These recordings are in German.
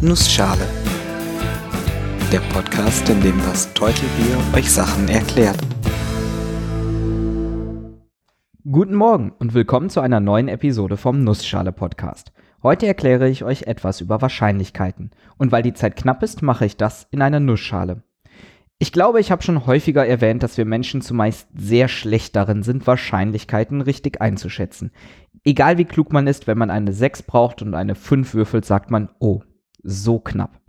Nussschale. Der Podcast, in dem das Teutelbier euch Sachen erklärt. Guten Morgen und willkommen zu einer neuen Episode vom Nussschale Podcast. Heute erkläre ich euch etwas über Wahrscheinlichkeiten. Und weil die Zeit knapp ist, mache ich das in einer Nussschale. Ich glaube, ich habe schon häufiger erwähnt, dass wir Menschen zumeist sehr schlecht darin sind, Wahrscheinlichkeiten richtig einzuschätzen. Egal wie klug man ist, wenn man eine 6 braucht und eine 5 würfelt, sagt man, oh, so knapp.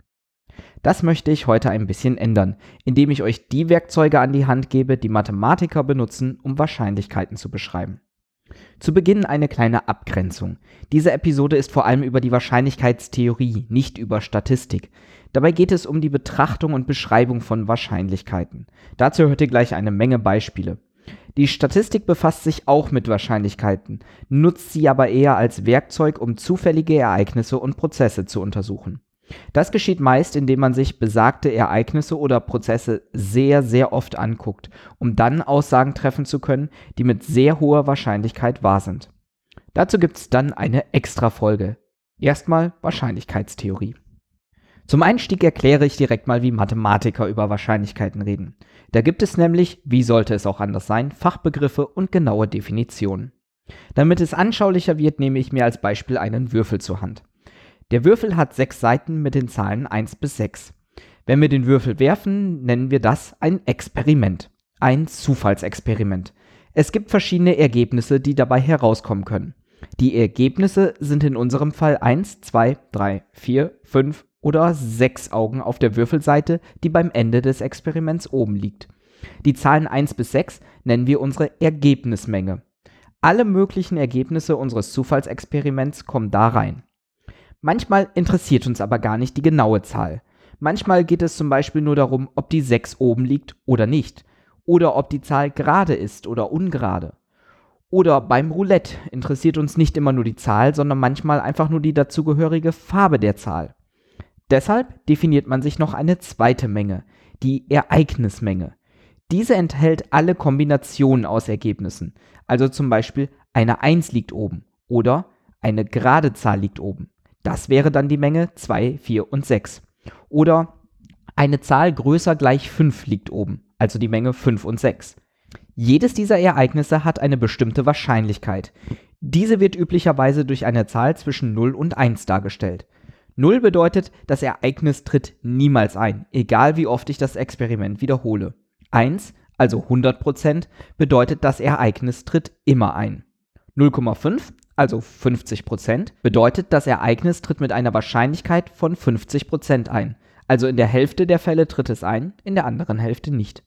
Das möchte ich heute ein bisschen ändern, indem ich euch die Werkzeuge an die Hand gebe, die Mathematiker benutzen, um Wahrscheinlichkeiten zu beschreiben. Zu Beginn eine kleine Abgrenzung. Diese Episode ist vor allem über die Wahrscheinlichkeitstheorie, nicht über Statistik. Dabei geht es um die Betrachtung und Beschreibung von Wahrscheinlichkeiten. Dazu hört ihr gleich eine Menge Beispiele. Die Statistik befasst sich auch mit Wahrscheinlichkeiten, nutzt sie aber eher als Werkzeug, um zufällige Ereignisse und Prozesse zu untersuchen. Das geschieht meist, indem man sich besagte Ereignisse oder Prozesse sehr, sehr oft anguckt, um dann Aussagen treffen zu können, die mit sehr hoher Wahrscheinlichkeit wahr sind. Dazu gibt es dann eine Extra-Folge. Erstmal Wahrscheinlichkeitstheorie. Zum Einstieg erkläre ich direkt mal, wie Mathematiker über Wahrscheinlichkeiten reden. Da gibt es nämlich, wie sollte es auch anders sein, Fachbegriffe und genaue Definitionen. Damit es anschaulicher wird, nehme ich mir als Beispiel einen Würfel zur Hand. Der Würfel hat sechs Seiten mit den Zahlen 1 bis 6. Wenn wir den Würfel werfen, nennen wir das ein Experiment, ein Zufallsexperiment. Es gibt verschiedene Ergebnisse, die dabei herauskommen können. Die Ergebnisse sind in unserem Fall 1, 2, 3, 4, 5 oder sechs Augen auf der Würfelseite, die beim Ende des Experiments oben liegt. Die Zahlen 1 bis 6 nennen wir unsere Ergebnismenge. Alle möglichen Ergebnisse unseres Zufallsexperiments kommen da rein. Manchmal interessiert uns aber gar nicht die genaue Zahl. Manchmal geht es zum Beispiel nur darum, ob die 6 oben liegt oder nicht. Oder ob die Zahl gerade ist oder ungerade. Oder beim Roulette interessiert uns nicht immer nur die Zahl, sondern manchmal einfach nur die dazugehörige Farbe der Zahl. Deshalb definiert man sich noch eine zweite Menge, die Ereignismenge. Diese enthält alle Kombinationen aus Ergebnissen, also zum Beispiel eine 1 liegt oben oder eine gerade Zahl liegt oben. Das wäre dann die Menge 2, 4 und 6. Oder eine Zahl größer gleich 5 liegt oben, also die Menge 5 und 6. Jedes dieser Ereignisse hat eine bestimmte Wahrscheinlichkeit. Diese wird üblicherweise durch eine Zahl zwischen 0 und 1 dargestellt. 0 bedeutet, das Ereignis tritt niemals ein, egal wie oft ich das Experiment wiederhole. 1, also 100%, bedeutet, das Ereignis tritt immer ein. 0,5, also 50%, bedeutet, das Ereignis tritt mit einer Wahrscheinlichkeit von 50% ein. Also in der Hälfte der Fälle tritt es ein, in der anderen Hälfte nicht.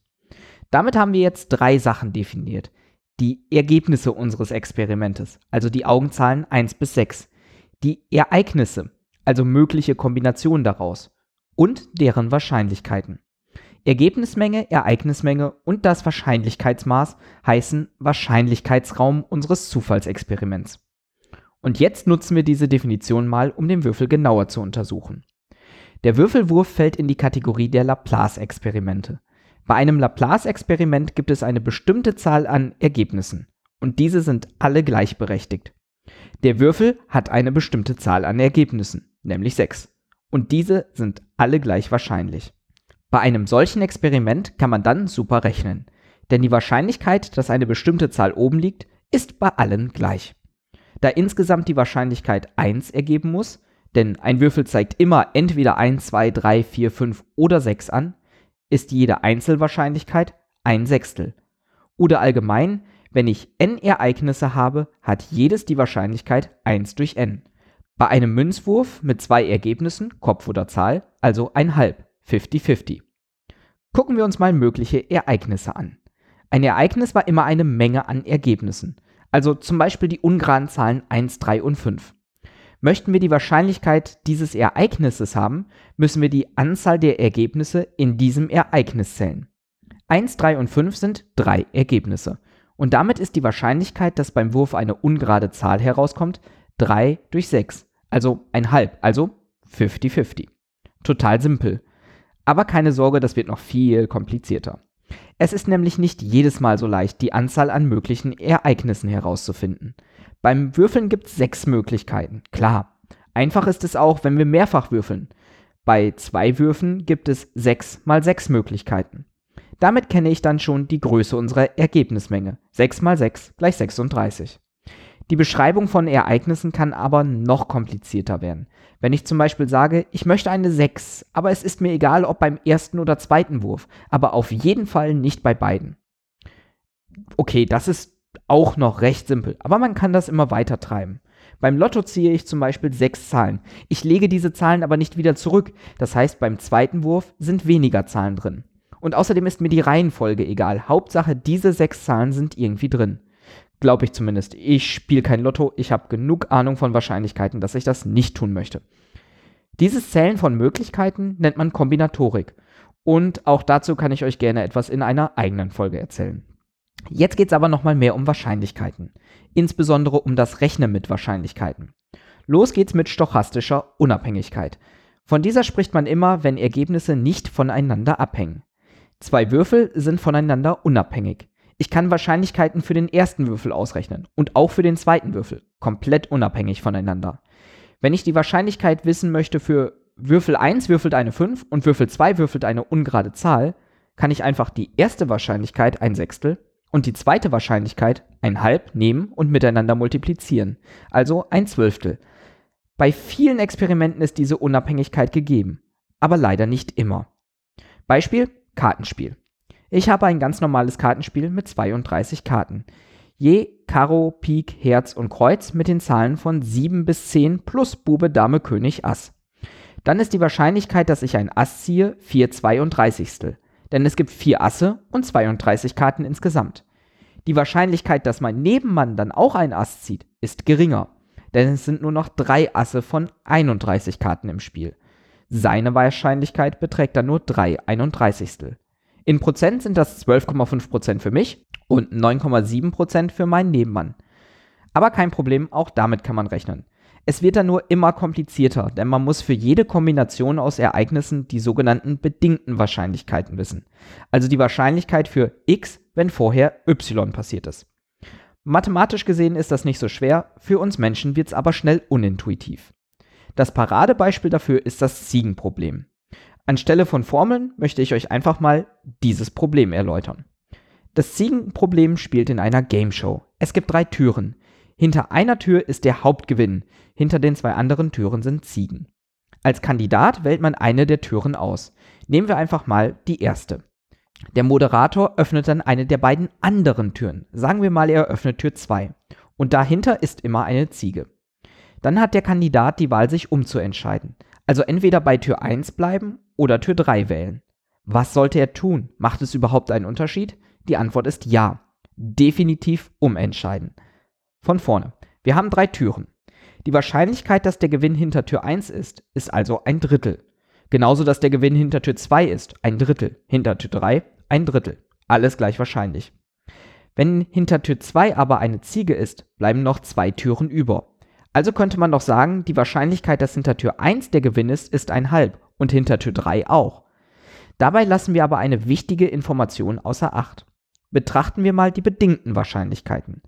Damit haben wir jetzt drei Sachen definiert. Die Ergebnisse unseres Experimentes, also die Augenzahlen 1 bis 6. Die Ereignisse, also mögliche Kombinationen daraus, und deren Wahrscheinlichkeiten. Ergebnismenge, Ereignismenge und das Wahrscheinlichkeitsmaß heißen Wahrscheinlichkeitsraum unseres Zufallsexperiments. Und jetzt nutzen wir diese Definition mal, um den Würfel genauer zu untersuchen. Der Würfelwurf fällt in die Kategorie der Laplace-Experimente. Bei einem Laplace-Experiment gibt es eine bestimmte Zahl an Ergebnissen und diese sind alle gleichberechtigt. Der Würfel hat eine bestimmte Zahl an Ergebnissen nämlich 6. Und diese sind alle gleich wahrscheinlich. Bei einem solchen Experiment kann man dann super rechnen, denn die Wahrscheinlichkeit, dass eine bestimmte Zahl oben liegt, ist bei allen gleich. Da insgesamt die Wahrscheinlichkeit 1 ergeben muss, denn ein Würfel zeigt immer entweder 1, 2, 3, 4, 5 oder 6 an, ist jede Einzelwahrscheinlichkeit ein Sechstel. Oder allgemein, wenn ich n Ereignisse habe, hat jedes die Wahrscheinlichkeit 1 durch n. Bei einem Münzwurf mit zwei Ergebnissen, Kopf oder Zahl, also ein Halb, 50-50. Gucken wir uns mal mögliche Ereignisse an. Ein Ereignis war immer eine Menge an Ergebnissen, also zum Beispiel die ungeraden Zahlen 1, 3 und 5. Möchten wir die Wahrscheinlichkeit dieses Ereignisses haben, müssen wir die Anzahl der Ergebnisse in diesem Ereignis zählen. 1, 3 und 5 sind drei Ergebnisse. Und damit ist die Wahrscheinlichkeit, dass beim Wurf eine ungerade Zahl herauskommt, 3 durch 6, also ein halb, also 50-50. Total simpel. Aber keine Sorge, das wird noch viel komplizierter. Es ist nämlich nicht jedes Mal so leicht, die Anzahl an möglichen Ereignissen herauszufinden. Beim Würfeln gibt es sechs Möglichkeiten. Klar. Einfach ist es auch, wenn wir mehrfach würfeln. Bei zwei Würfen gibt es 6 mal 6 Möglichkeiten. Damit kenne ich dann schon die Größe unserer Ergebnismenge. 6 mal 6 gleich 36. Die Beschreibung von Ereignissen kann aber noch komplizierter werden. Wenn ich zum Beispiel sage, ich möchte eine 6, aber es ist mir egal, ob beim ersten oder zweiten Wurf, aber auf jeden Fall nicht bei beiden. Okay, das ist auch noch recht simpel, aber man kann das immer weiter treiben. Beim Lotto ziehe ich zum Beispiel sechs Zahlen. Ich lege diese Zahlen aber nicht wieder zurück. Das heißt, beim zweiten Wurf sind weniger Zahlen drin. Und außerdem ist mir die Reihenfolge egal. Hauptsache, diese sechs Zahlen sind irgendwie drin. Glaube ich zumindest. Ich spiele kein Lotto. Ich habe genug Ahnung von Wahrscheinlichkeiten, dass ich das nicht tun möchte. Dieses Zählen von Möglichkeiten nennt man Kombinatorik. Und auch dazu kann ich euch gerne etwas in einer eigenen Folge erzählen. Jetzt geht es aber nochmal mehr um Wahrscheinlichkeiten. Insbesondere um das Rechnen mit Wahrscheinlichkeiten. Los geht's mit stochastischer Unabhängigkeit. Von dieser spricht man immer, wenn Ergebnisse nicht voneinander abhängen. Zwei Würfel sind voneinander unabhängig. Ich kann Wahrscheinlichkeiten für den ersten Würfel ausrechnen und auch für den zweiten Würfel, komplett unabhängig voneinander. Wenn ich die Wahrscheinlichkeit wissen möchte für Würfel 1 würfelt eine 5 und Würfel 2 würfelt eine ungerade Zahl, kann ich einfach die erste Wahrscheinlichkeit ein Sechstel und die zweite Wahrscheinlichkeit ein Halb nehmen und miteinander multiplizieren, also ein Zwölftel. Bei vielen Experimenten ist diese Unabhängigkeit gegeben, aber leider nicht immer. Beispiel Kartenspiel. Ich habe ein ganz normales Kartenspiel mit 32 Karten. Je Karo, Pik, Herz und Kreuz mit den Zahlen von 7 bis 10 plus Bube, Dame, König, Ass. Dann ist die Wahrscheinlichkeit, dass ich ein Ass ziehe, 4 32. Denn es gibt 4 Asse und 32 Karten insgesamt. Die Wahrscheinlichkeit, dass mein Nebenmann dann auch ein Ass zieht, ist geringer. Denn es sind nur noch 3 Asse von 31 Karten im Spiel. Seine Wahrscheinlichkeit beträgt dann nur 3 31. In Prozent sind das 12,5% für mich und 9,7% für meinen Nebenmann. Aber kein Problem, auch damit kann man rechnen. Es wird dann nur immer komplizierter, denn man muss für jede Kombination aus Ereignissen die sogenannten bedingten Wahrscheinlichkeiten wissen. Also die Wahrscheinlichkeit für x, wenn vorher y passiert ist. Mathematisch gesehen ist das nicht so schwer, für uns Menschen wird es aber schnell unintuitiv. Das Paradebeispiel dafür ist das Ziegenproblem. Anstelle von Formeln möchte ich euch einfach mal dieses Problem erläutern. Das Ziegenproblem spielt in einer Game Show. Es gibt drei Türen. Hinter einer Tür ist der Hauptgewinn, hinter den zwei anderen Türen sind Ziegen. Als Kandidat wählt man eine der Türen aus. Nehmen wir einfach mal die erste. Der Moderator öffnet dann eine der beiden anderen Türen. Sagen wir mal, er öffnet Tür 2. Und dahinter ist immer eine Ziege. Dann hat der Kandidat die Wahl, sich umzuentscheiden. Also entweder bei Tür 1 bleiben oder Tür 3 wählen. Was sollte er tun? Macht es überhaupt einen Unterschied? Die Antwort ist ja. Definitiv umentscheiden. Von vorne. Wir haben drei Türen. Die Wahrscheinlichkeit, dass der Gewinn hinter Tür 1 ist, ist also ein Drittel. Genauso, dass der Gewinn hinter Tür 2 ist, ein Drittel. Hinter Tür 3 ein Drittel. Alles gleich wahrscheinlich. Wenn hinter Tür 2 aber eine Ziege ist, bleiben noch zwei Türen über. Also könnte man doch sagen, die Wahrscheinlichkeit, dass hinter Tür 1 der Gewinn ist, ist ein halb und hinter Tür 3 auch. Dabei lassen wir aber eine wichtige Information außer Acht. Betrachten wir mal die bedingten Wahrscheinlichkeiten.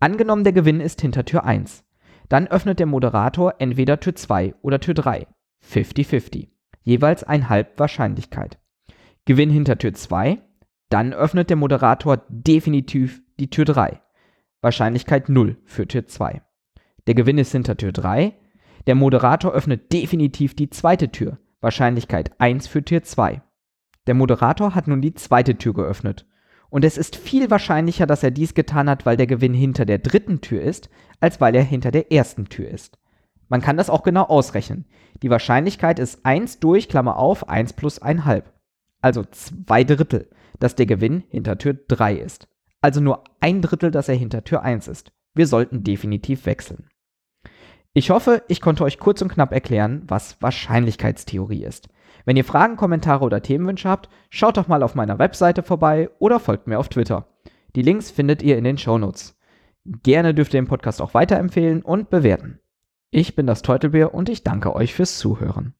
Angenommen, der Gewinn ist hinter Tür 1. Dann öffnet der Moderator entweder Tür 2 oder Tür 3. 50-50. Jeweils ein halb Wahrscheinlichkeit. Gewinn hinter Tür 2. Dann öffnet der Moderator definitiv die Tür 3. Wahrscheinlichkeit 0 für Tür 2. Der Gewinn ist hinter Tür 3. Der Moderator öffnet definitiv die zweite Tür. Wahrscheinlichkeit 1 für Tür 2. Der Moderator hat nun die zweite Tür geöffnet. Und es ist viel wahrscheinlicher, dass er dies getan hat, weil der Gewinn hinter der dritten Tür ist, als weil er hinter der ersten Tür ist. Man kann das auch genau ausrechnen. Die Wahrscheinlichkeit ist 1 durch, Klammer auf, 1 plus 1,5. Also 2 Drittel, dass der Gewinn hinter Tür 3 ist. Also nur ein Drittel, dass er hinter Tür 1 ist. Wir sollten definitiv wechseln. Ich hoffe, ich konnte euch kurz und knapp erklären, was Wahrscheinlichkeitstheorie ist. Wenn ihr Fragen, Kommentare oder Themenwünsche habt, schaut doch mal auf meiner Webseite vorbei oder folgt mir auf Twitter. Die Links findet ihr in den Shownotes. Gerne dürft ihr den Podcast auch weiterempfehlen und bewerten. Ich bin das Teutelbier und ich danke euch fürs Zuhören.